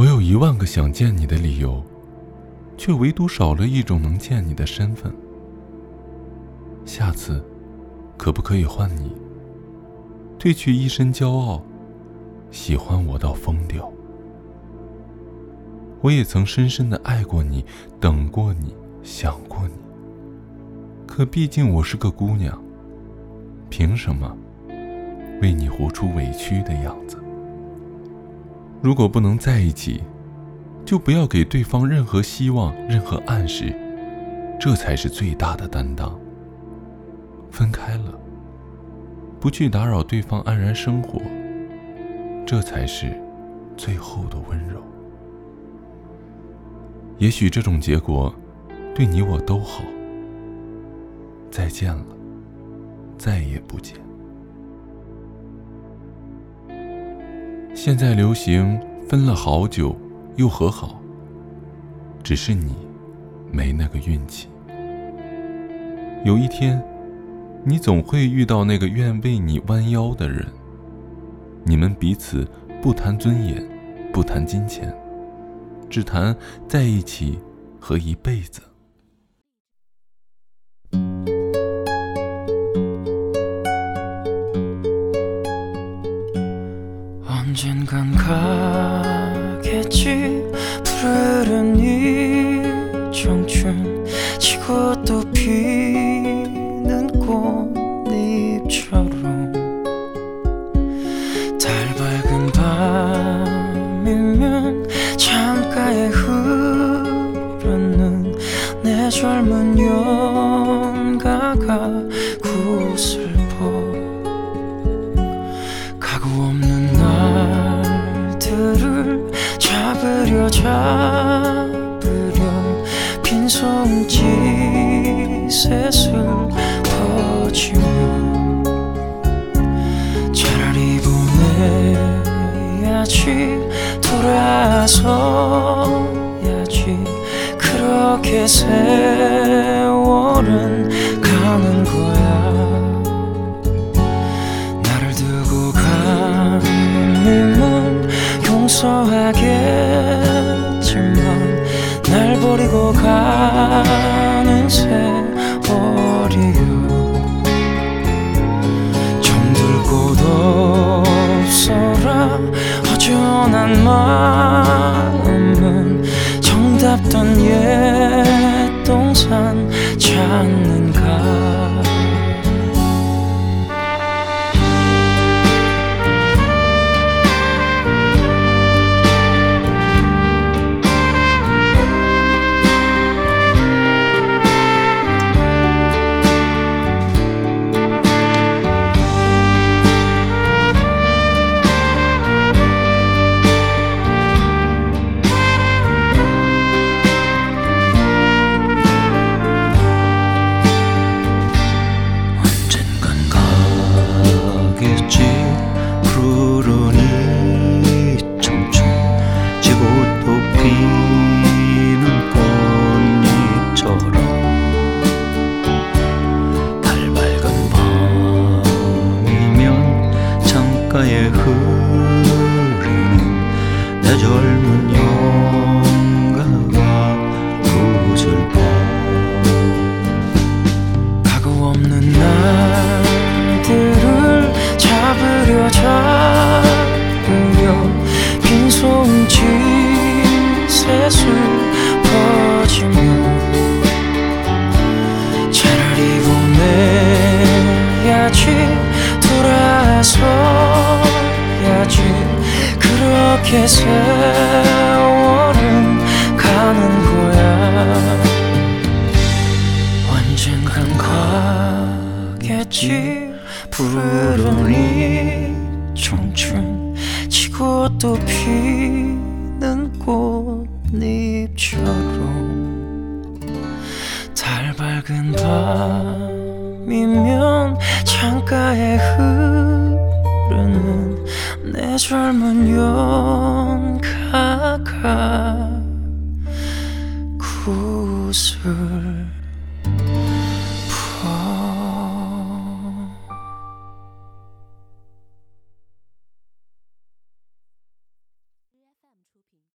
我有一万个想见你的理由，却唯独少了一种能见你的身份。下次，可不可以换你？褪去一身骄傲，喜欢我到疯掉。我也曾深深的爱过你，等过你，想过你。可毕竟我是个姑娘，凭什么为你活出委屈的样子？如果不能在一起，就不要给对方任何希望、任何暗示，这才是最大的担当。分开了，不去打扰对方安然生活，这才是最后的温柔。也许这种结果，对你我都好。再见了，再也不见。现在流行分了好久又和好，只是你没那个运气。有一天，你总会遇到那个愿为你弯腰的人。你们彼此不谈尊严，不谈金钱，只谈在一起和一辈子。 가겠지. 푸르른 이 청춘 지고 또 피는 꽃잎처럼. 달 밝은 밤이면 창가에 흐르는 내 젊은 연가가 구슬 잡으려 빈손짓셋을 퍼지며 차라리 보내야지 돌아서야지. 그렇게 세월은 가는 거야. 나를 두고 가님은 용서하겠 가는 세월이요. 정들 곳 없어라. 허전한 마음은 정답던 옛 동산 찾는 내 젊은 영 그렇게 세월은 가는 거야. 언젠간 가겠지. 푸르른 이 청춘 지고 또 피는 꽃잎처럼 달 밝은 밤이면 창가에 흐르는 내 젊은 연가가 구슬